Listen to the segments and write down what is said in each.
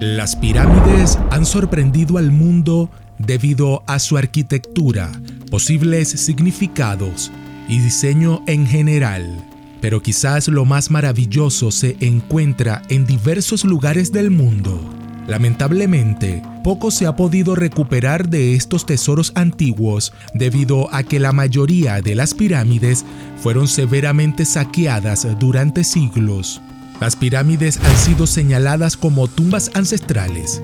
Las pirámides han sorprendido al mundo debido a su arquitectura, posibles significados y diseño en general. Pero quizás lo más maravilloso se encuentra en diversos lugares del mundo. Lamentablemente, poco se ha podido recuperar de estos tesoros antiguos debido a que la mayoría de las pirámides fueron severamente saqueadas durante siglos. Las pirámides han sido señaladas como tumbas ancestrales,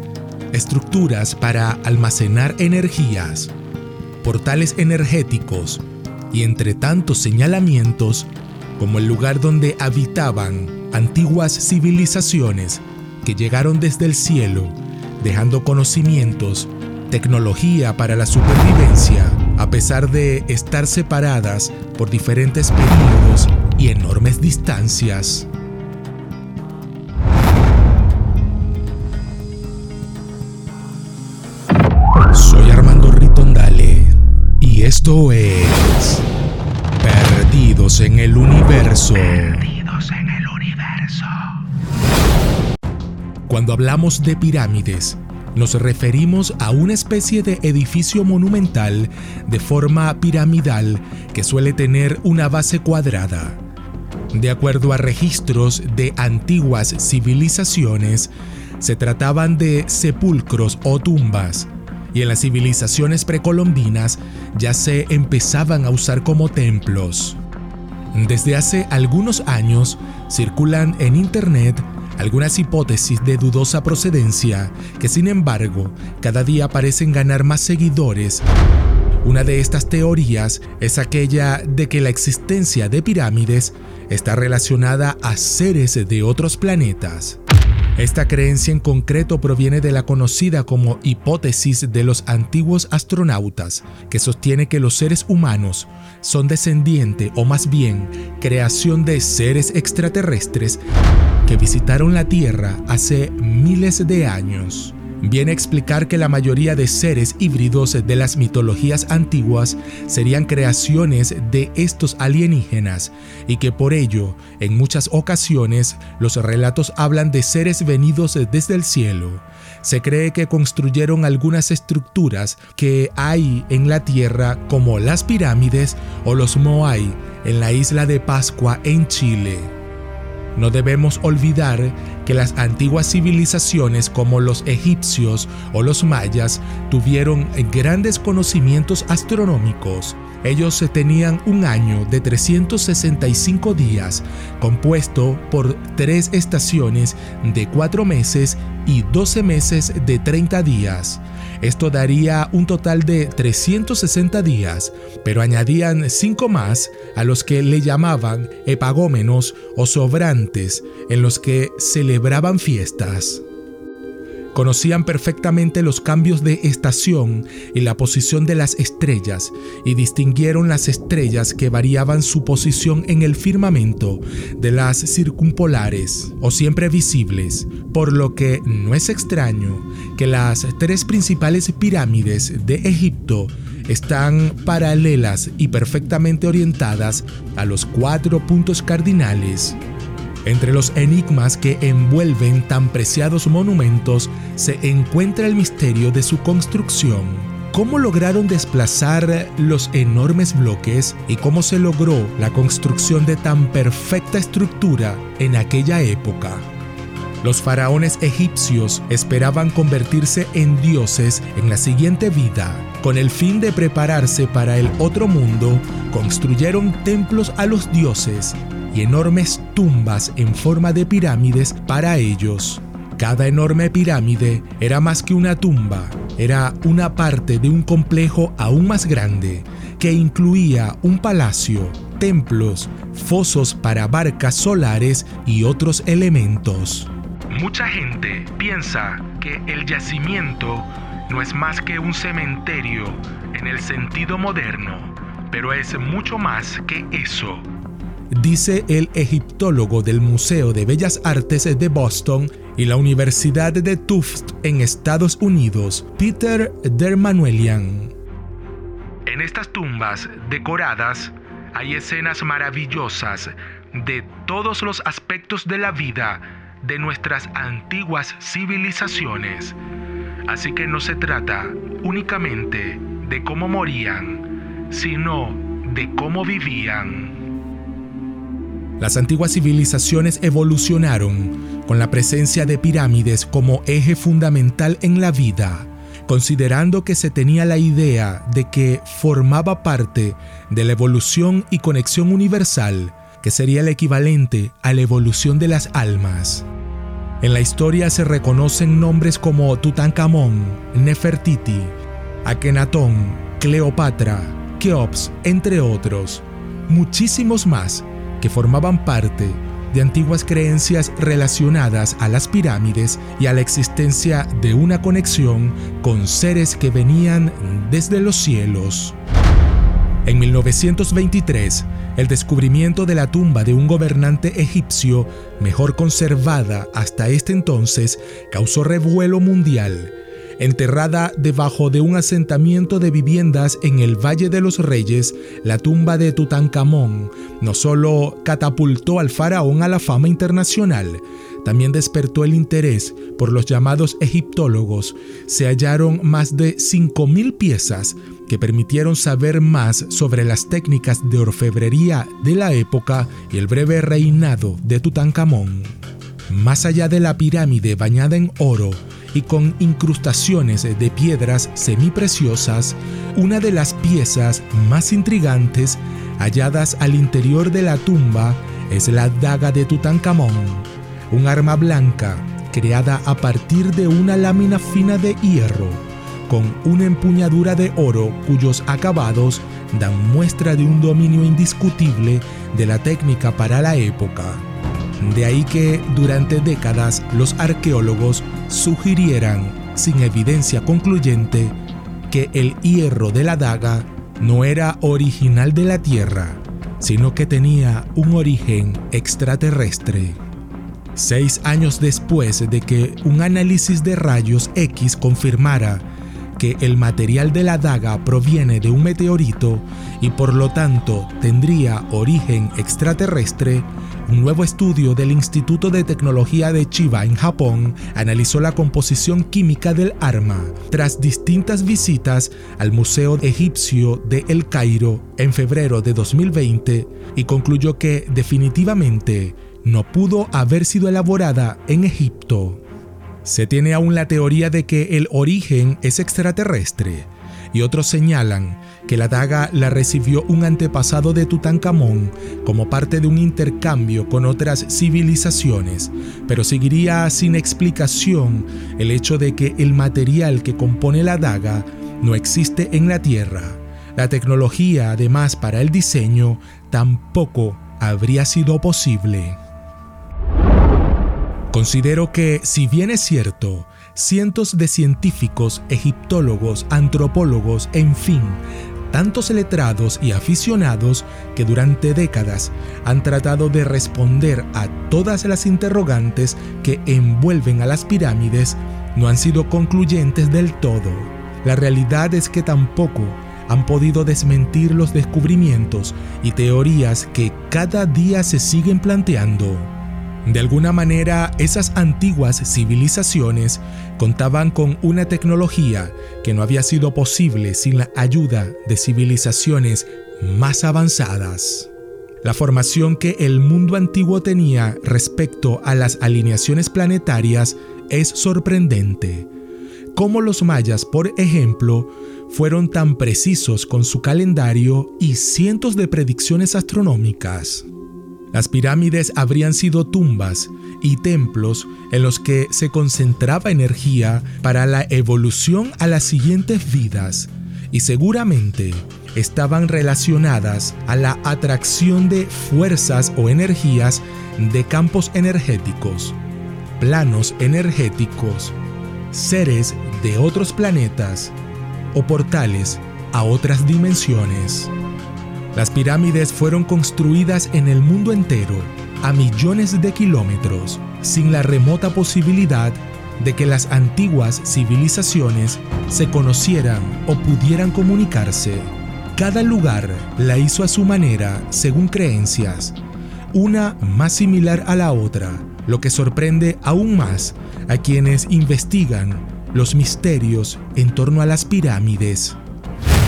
estructuras para almacenar energías, portales energéticos y entre tantos señalamientos como el lugar donde habitaban antiguas civilizaciones que llegaron desde el cielo, dejando conocimientos, tecnología para la supervivencia, a pesar de estar separadas por diferentes periodos y enormes distancias. Esto es Perdidos en el Universo. Perdidos en el Universo. Cuando hablamos de pirámides, nos referimos a una especie de edificio monumental de forma piramidal que suele tener una base cuadrada. De acuerdo a registros de antiguas civilizaciones, se trataban de sepulcros o tumbas y en las civilizaciones precolombinas ya se empezaban a usar como templos. Desde hace algunos años circulan en Internet algunas hipótesis de dudosa procedencia que sin embargo cada día parecen ganar más seguidores. Una de estas teorías es aquella de que la existencia de pirámides está relacionada a seres de otros planetas. Esta creencia en concreto proviene de la conocida como hipótesis de los antiguos astronautas, que sostiene que los seres humanos son descendiente o más bien creación de seres extraterrestres que visitaron la Tierra hace miles de años viene a explicar que la mayoría de seres híbridos de las mitologías antiguas serían creaciones de estos alienígenas y que por ello, en muchas ocasiones, los relatos hablan de seres venidos desde el cielo. Se cree que construyeron algunas estructuras que hay en la tierra como las pirámides o los Moai en la isla de Pascua en Chile. No debemos olvidar que las antiguas civilizaciones como los egipcios o los mayas tuvieron grandes conocimientos astronómicos. Ellos tenían un año de 365 días, compuesto por tres estaciones de cuatro meses y 12 meses de 30 días. Esto daría un total de 360 días, pero añadían cinco más a los que le llamaban epagómenos o sobrantes, en los que celebraban fiestas. Conocían perfectamente los cambios de estación y la posición de las estrellas y distinguieron las estrellas que variaban su posición en el firmamento de las circumpolares o siempre visibles, por lo que no es extraño que las tres principales pirámides de Egipto están paralelas y perfectamente orientadas a los cuatro puntos cardinales entre los enigmas que envuelven tan preciados monumentos se encuentra el misterio de su construcción. ¿Cómo lograron desplazar los enormes bloques y cómo se logró la construcción de tan perfecta estructura en aquella época? Los faraones egipcios esperaban convertirse en dioses en la siguiente vida. Con el fin de prepararse para el otro mundo, construyeron templos a los dioses y enormes tumbas en forma de pirámides para ellos. Cada enorme pirámide era más que una tumba, era una parte de un complejo aún más grande, que incluía un palacio, templos, fosos para barcas solares y otros elementos. Mucha gente piensa que el yacimiento no es más que un cementerio en el sentido moderno, pero es mucho más que eso dice el egiptólogo del Museo de Bellas Artes de Boston y la Universidad de Tufts en Estados Unidos, Peter Dermanuelian. En estas tumbas decoradas hay escenas maravillosas de todos los aspectos de la vida de nuestras antiguas civilizaciones. Así que no se trata únicamente de cómo morían, sino de cómo vivían. Las antiguas civilizaciones evolucionaron con la presencia de pirámides como eje fundamental en la vida, considerando que se tenía la idea de que formaba parte de la evolución y conexión universal, que sería el equivalente a la evolución de las almas. En la historia se reconocen nombres como Tutankamón, Nefertiti, Akenatón, Cleopatra, Keops, entre otros, muchísimos más que formaban parte de antiguas creencias relacionadas a las pirámides y a la existencia de una conexión con seres que venían desde los cielos. En 1923, el descubrimiento de la tumba de un gobernante egipcio mejor conservada hasta este entonces causó revuelo mundial Enterrada debajo de un asentamiento de viviendas en el Valle de los Reyes, la tumba de Tutankamón no solo catapultó al faraón a la fama internacional, también despertó el interés por los llamados egiptólogos. Se hallaron más de 5.000 piezas que permitieron saber más sobre las técnicas de orfebrería de la época y el breve reinado de Tutankamón. Más allá de la pirámide bañada en oro, y con incrustaciones de piedras semipreciosas, una de las piezas más intrigantes halladas al interior de la tumba es la daga de Tutankamón, un arma blanca creada a partir de una lámina fina de hierro, con una empuñadura de oro cuyos acabados dan muestra de un dominio indiscutible de la técnica para la época. De ahí que durante décadas los arqueólogos sugirieran, sin evidencia concluyente, que el hierro de la daga no era original de la Tierra, sino que tenía un origen extraterrestre. Seis años después de que un análisis de rayos X confirmara que el material de la daga proviene de un meteorito y por lo tanto tendría origen extraterrestre, un nuevo estudio del Instituto de Tecnología de Chiba en Japón analizó la composición química del arma tras distintas visitas al Museo Egipcio de El Cairo en febrero de 2020 y concluyó que definitivamente no pudo haber sido elaborada en Egipto. Se tiene aún la teoría de que el origen es extraterrestre, y otros señalan que la daga la recibió un antepasado de Tutankamón como parte de un intercambio con otras civilizaciones, pero seguiría sin explicación el hecho de que el material que compone la daga no existe en la Tierra. La tecnología, además, para el diseño tampoco habría sido posible. Considero que, si bien es cierto, cientos de científicos, egiptólogos, antropólogos, en fin, tantos letrados y aficionados que durante décadas han tratado de responder a todas las interrogantes que envuelven a las pirámides, no han sido concluyentes del todo. La realidad es que tampoco han podido desmentir los descubrimientos y teorías que cada día se siguen planteando. De alguna manera, esas antiguas civilizaciones contaban con una tecnología que no había sido posible sin la ayuda de civilizaciones más avanzadas. La formación que el mundo antiguo tenía respecto a las alineaciones planetarias es sorprendente. Como los mayas, por ejemplo, fueron tan precisos con su calendario y cientos de predicciones astronómicas. Las pirámides habrían sido tumbas y templos en los que se concentraba energía para la evolución a las siguientes vidas y seguramente estaban relacionadas a la atracción de fuerzas o energías de campos energéticos, planos energéticos, seres de otros planetas o portales a otras dimensiones. Las pirámides fueron construidas en el mundo entero, a millones de kilómetros, sin la remota posibilidad de que las antiguas civilizaciones se conocieran o pudieran comunicarse. Cada lugar la hizo a su manera, según creencias, una más similar a la otra, lo que sorprende aún más a quienes investigan los misterios en torno a las pirámides.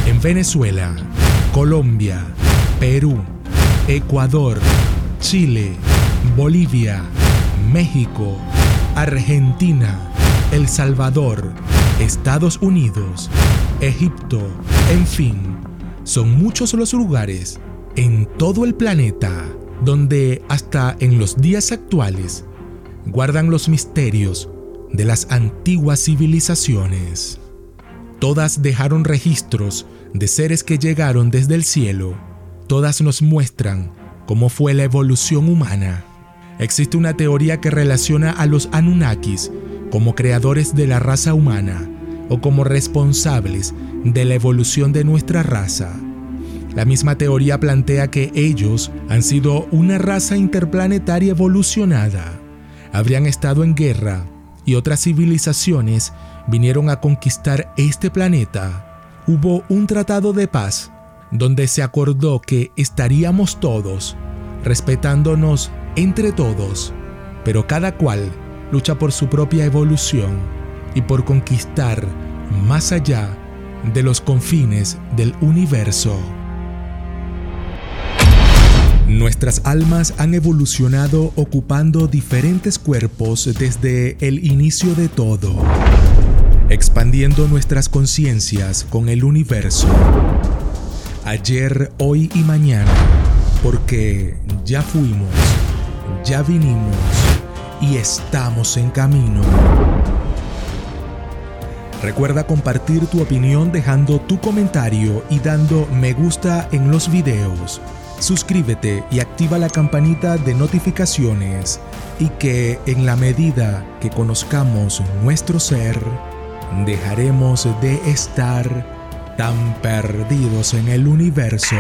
En Venezuela, Colombia, Perú, Ecuador, Chile, Bolivia, México, Argentina, El Salvador, Estados Unidos, Egipto, en fin, son muchos los lugares en todo el planeta donde hasta en los días actuales guardan los misterios de las antiguas civilizaciones. Todas dejaron registros de seres que llegaron desde el cielo. Todas nos muestran cómo fue la evolución humana. Existe una teoría que relaciona a los Anunnakis como creadores de la raza humana o como responsables de la evolución de nuestra raza. La misma teoría plantea que ellos han sido una raza interplanetaria evolucionada. Habrían estado en guerra y otras civilizaciones vinieron a conquistar este planeta, hubo un tratado de paz donde se acordó que estaríamos todos, respetándonos entre todos, pero cada cual lucha por su propia evolución y por conquistar más allá de los confines del universo. Nuestras almas han evolucionado ocupando diferentes cuerpos desde el inicio de todo, expandiendo nuestras conciencias con el universo, ayer, hoy y mañana, porque ya fuimos, ya vinimos y estamos en camino. Recuerda compartir tu opinión dejando tu comentario y dando me gusta en los videos suscríbete y activa la campanita de notificaciones y que en la medida que conozcamos nuestro ser, dejaremos de estar tan perdidos en el universo.